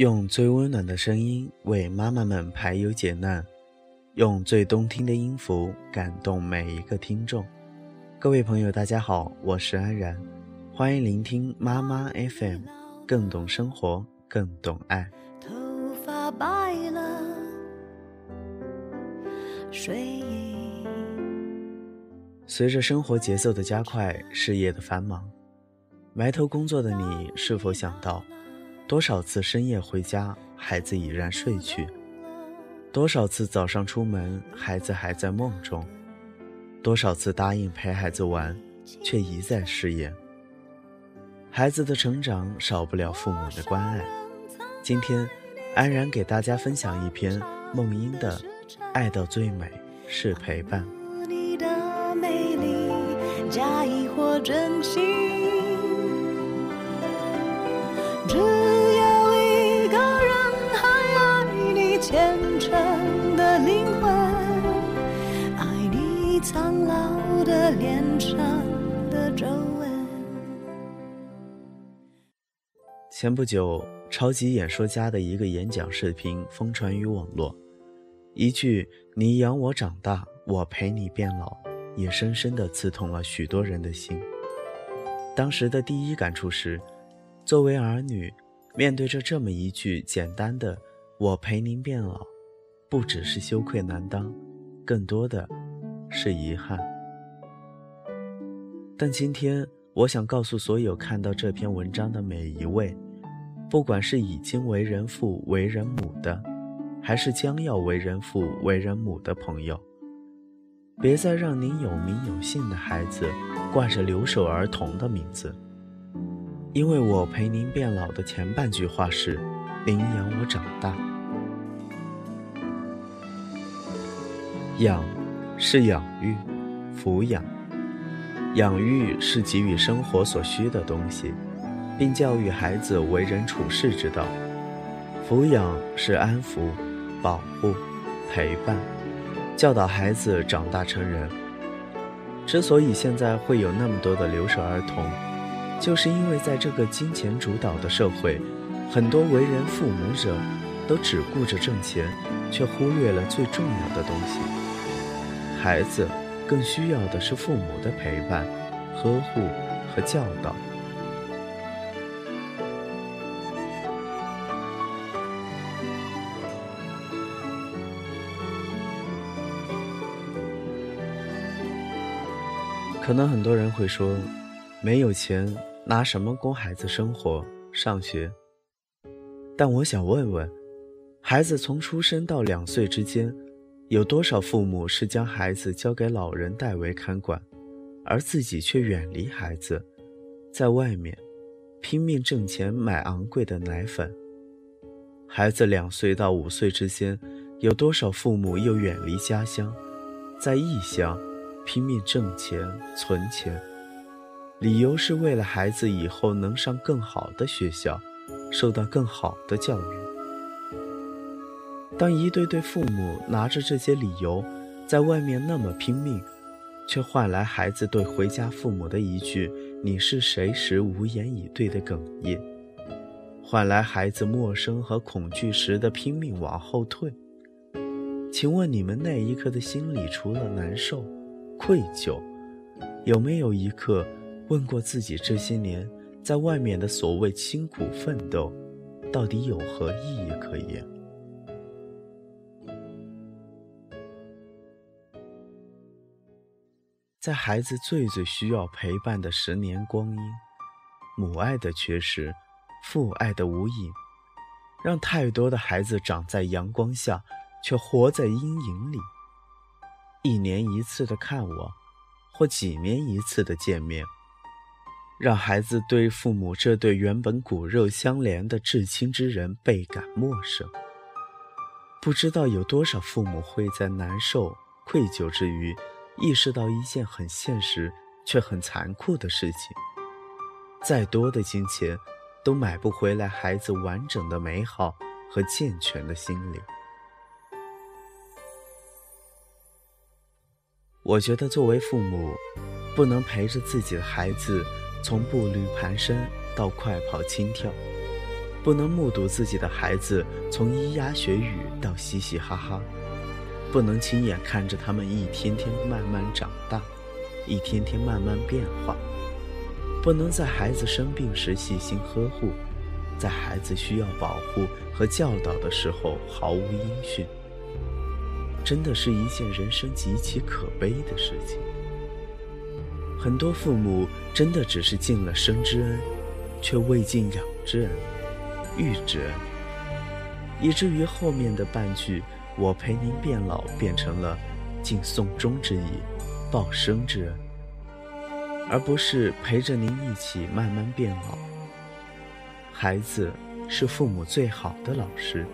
用最温暖的声音为妈妈们排忧解难，用最动听的音符感动每一个听众。各位朋友，大家好，我是安然，欢迎聆听妈妈 FM，更懂生活，更懂爱。头发白了，睡意。随着生活节奏的加快，事业的繁忙，埋头工作的你，是否想到？多少次深夜回家，孩子已然睡去；多少次早上出门，孩子还在梦中；多少次答应陪孩子玩，却一再食言。孩子的成长少不了父母的关爱。今天，安然给大家分享一篇梦英的《爱到最美是陪伴》。脸上的皱纹。前不久，超级演说家的一个演讲视频疯传于网络，一句“你养我长大，我陪你变老”，也深深的刺痛了许多人的心。当时的第一感触是，作为儿女，面对着这么一句简单的。我陪您变老，不只是羞愧难当，更多的是遗憾。但今天，我想告诉所有看到这篇文章的每一位，不管是已经为人父、为人母的，还是将要为人父、为人母的朋友，别再让您有名有姓的孩子挂着留守儿童的名字，因为我陪您变老的前半句话是：您养我长大。养，是养育、抚养。养育是给予生活所需的东西，并教育孩子为人处事之道；抚养是安抚、保护、陪伴，教导孩子长大成人。之所以现在会有那么多的留守儿童，就是因为在这个金钱主导的社会，很多为人父母者都只顾着挣钱，却忽略了最重要的东西。孩子更需要的是父母的陪伴、呵护和教导。可能很多人会说，没有钱拿什么供孩子生活、上学？但我想问问，孩子从出生到两岁之间。有多少父母是将孩子交给老人代为看管，而自己却远离孩子，在外面拼命挣钱买昂贵的奶粉？孩子两岁到五岁之间，有多少父母又远离家乡，在异乡拼命挣钱存钱，理由是为了孩子以后能上更好的学校，受到更好的教育？当一对对父母拿着这些理由，在外面那么拼命，却换来孩子对回家父母的一句“你是谁”时无言以对的哽咽，换来孩子陌生和恐惧时的拼命往后退。请问你们那一刻的心里，除了难受、愧疚，有没有一刻问过自己：这些年在外面的所谓辛苦奋斗，到底有何意义可言？在孩子最最需要陪伴的十年光阴，母爱的缺失，父爱的无影，让太多的孩子长在阳光下，却活在阴影里。一年一次的看望，或几年一次的见面，让孩子对父母这对原本骨肉相连的至亲之人倍感陌生。不知道有多少父母会在难受、愧疚之余。意识到一件很现实却很残酷的事情：再多的金钱，都买不回来孩子完整的美好和健全的心灵。我觉得，作为父母，不能陪着自己的孩子从步履蹒跚到快跑轻跳，不能目睹自己的孩子从咿呀学语到嘻嘻哈哈，不能亲眼看着他们一天天慢慢长大，一天天慢慢变化，不能在孩子生病时细心呵护，在孩子需要保护和教导的时候毫无音讯，真的是一件人生极其可悲的事情。很多父母真的只是尽了生之恩，却未尽养之恩、育之恩，以至于后面的半句“我陪您变老”变成了尽送终之意、报生之恩，而不是陪着您一起慢慢变老。孩子是父母最好的老师，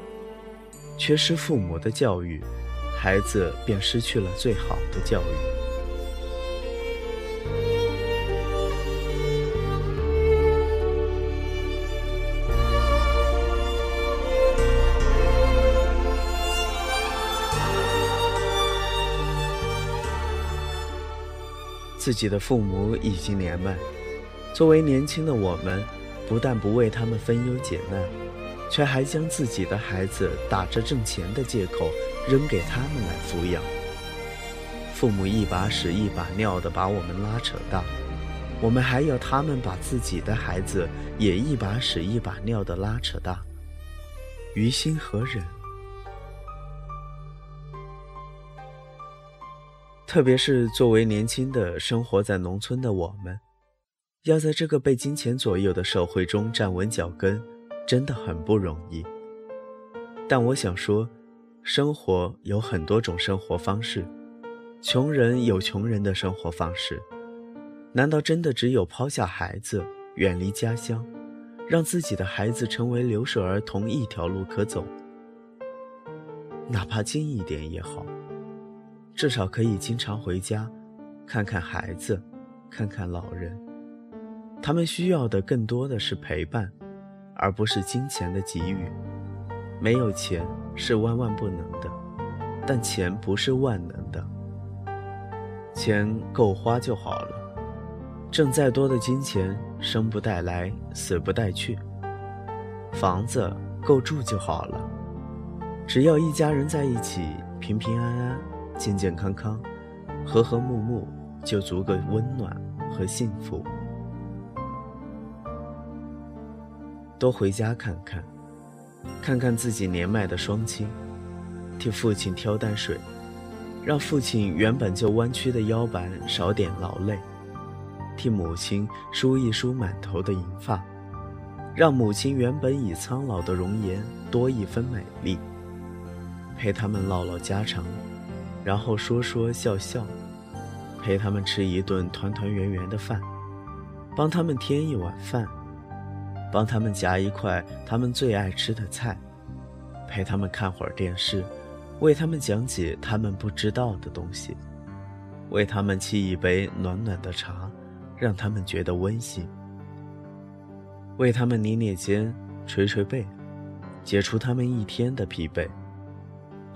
缺失父母的教育，孩子便失去了最好的教育。自己的父母已经年迈，作为年轻的我们，不但不为他们分忧解难，却还将自己的孩子打着挣钱的借口扔给他们来抚养。父母一把屎一把尿的把我们拉扯大，我们还要他们把自己的孩子也一把屎一把尿的拉扯大，于心何忍？特别是作为年轻的生活在农村的我们，要在这个被金钱左右的社会中站稳脚跟，真的很不容易。但我想说，生活有很多种生活方式，穷人有穷人的生活方式。难道真的只有抛下孩子，远离家乡，让自己的孩子成为留守儿童一条路可走？哪怕近一点也好。至少可以经常回家，看看孩子，看看老人。他们需要的更多的是陪伴，而不是金钱的给予。没有钱是万万不能的，但钱不是万能的。钱够花就好了，挣再多的金钱，生不带来，死不带去。房子够住就好了，只要一家人在一起，平平安安。健健康康，和和睦睦，就足够温暖和幸福。多回家看看，看看自己年迈的双亲，替父亲挑担水，让父亲原本就弯曲的腰板少点劳累；替母亲梳一梳满头的银发，让母亲原本已苍老的容颜多一分美丽；陪他们唠唠家常。然后说说笑笑，陪他们吃一顿团团圆圆的饭，帮他们添一碗饭，帮他们夹一块他们最爱吃的菜，陪他们看会儿电视，为他们讲解他们不知道的东西，为他们沏一杯暖暖的茶，让他们觉得温馨，为他们捏捏肩，捶捶背，解除他们一天的疲惫。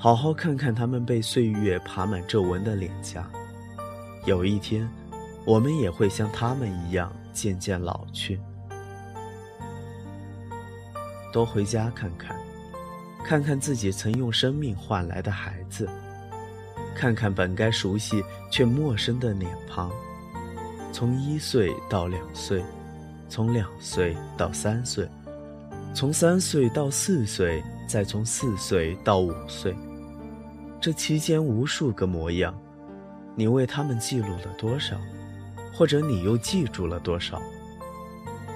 好好看看他们被岁月爬满皱纹的脸颊，有一天，我们也会像他们一样渐渐老去。多回家看看，看看自己曾用生命换来的孩子，看看本该熟悉却陌生的脸庞。从一岁到两岁，从两岁到三岁，从三岁到四岁，再从四岁到五岁。这期间无数个模样，你为他们记录了多少？或者你又记住了多少？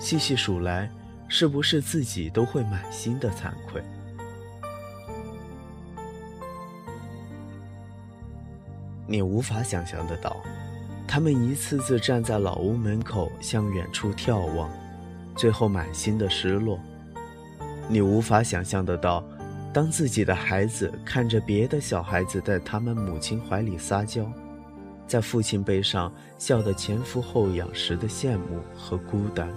细细数来，是不是自己都会满心的惭愧？你无法想象得到，他们一次次站在老屋门口向远处眺望，最后满心的失落。你无法想象得到。当自己的孩子看着别的小孩子在他们母亲怀里撒娇，在父亲背上笑得前俯后仰时的羡慕和孤单，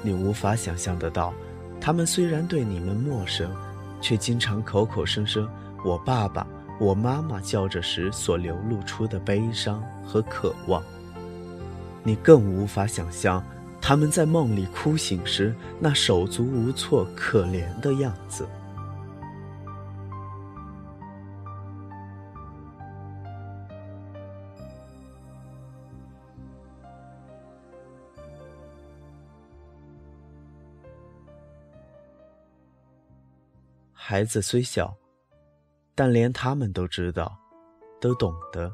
你无法想象得到，他们虽然对你们陌生，却经常口口声声“我爸爸、我妈妈”叫着时所流露出的悲伤和渴望。你更无法想象，他们在梦里哭醒时那手足无措、可怜的样子。孩子虽小，但连他们都知道，都懂得。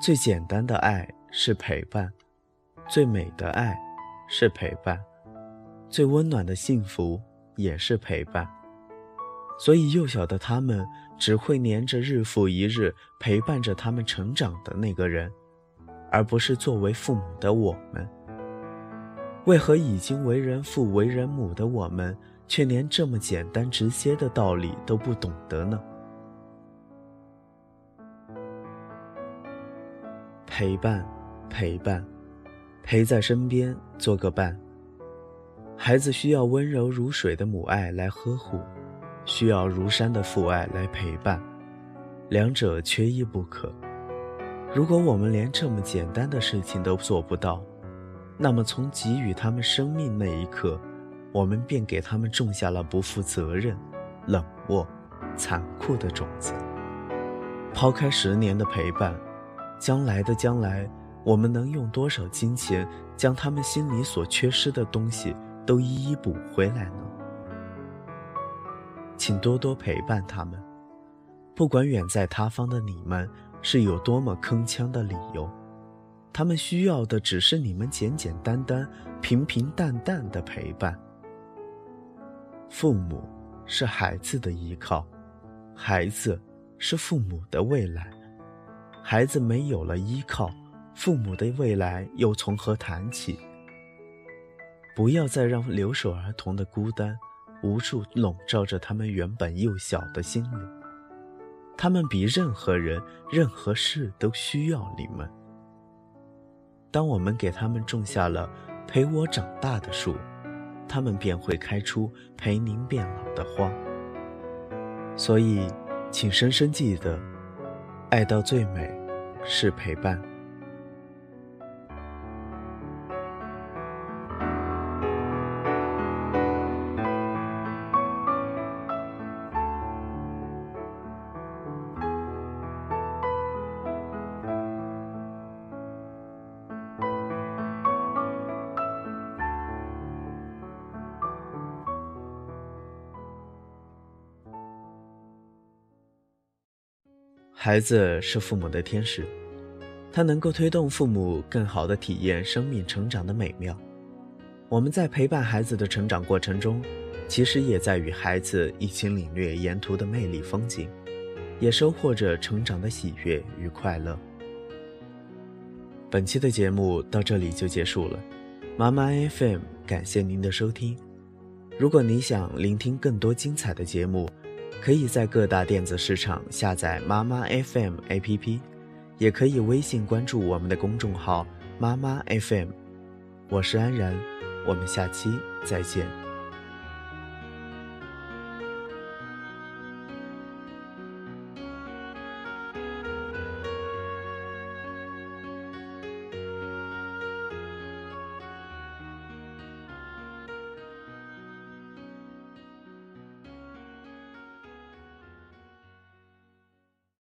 最简单的爱是陪伴，最美的爱是陪伴，最温暖的幸福也是陪伴。所以，幼小的他们只会黏着日复一日陪伴着他们成长的那个人，而不是作为父母的我们。为何已经为人父、为人母的我们？却连这么简单直接的道理都不懂得呢。陪伴，陪伴，陪在身边做个伴。孩子需要温柔如水的母爱来呵护，需要如山的父爱来陪伴，两者缺一不可。如果我们连这么简单的事情都做不到，那么从给予他们生命那一刻。我们便给他们种下了不负责任、冷漠、残酷的种子。抛开十年的陪伴，将来的将来，我们能用多少金钱将他们心里所缺失的东西都一一补回来呢？请多多陪伴他们，不管远在他方的你们是有多么铿锵的理由，他们需要的只是你们简简单单、平平淡淡的陪伴。父母是孩子的依靠，孩子是父母的未来。孩子没有了依靠，父母的未来又从何谈起？不要再让留守儿童的孤单无助笼罩着他们原本幼小的心灵。他们比任何人、任何事都需要你们。当我们给他们种下了陪我长大的树。他们便会开出陪您变老的花，所以，请深深记得，爱到最美，是陪伴。孩子是父母的天使，他能够推动父母更好的体验生命成长的美妙。我们在陪伴孩子的成长过程中，其实也在与孩子一起领略沿途的魅力风景，也收获着成长的喜悦与快乐。本期的节目到这里就结束了，妈妈 FM 感谢您的收听。如果你想聆听更多精彩的节目，可以在各大电子市场下载妈妈 FM APP，也可以微信关注我们的公众号妈妈 FM。我是安然，我们下期再见。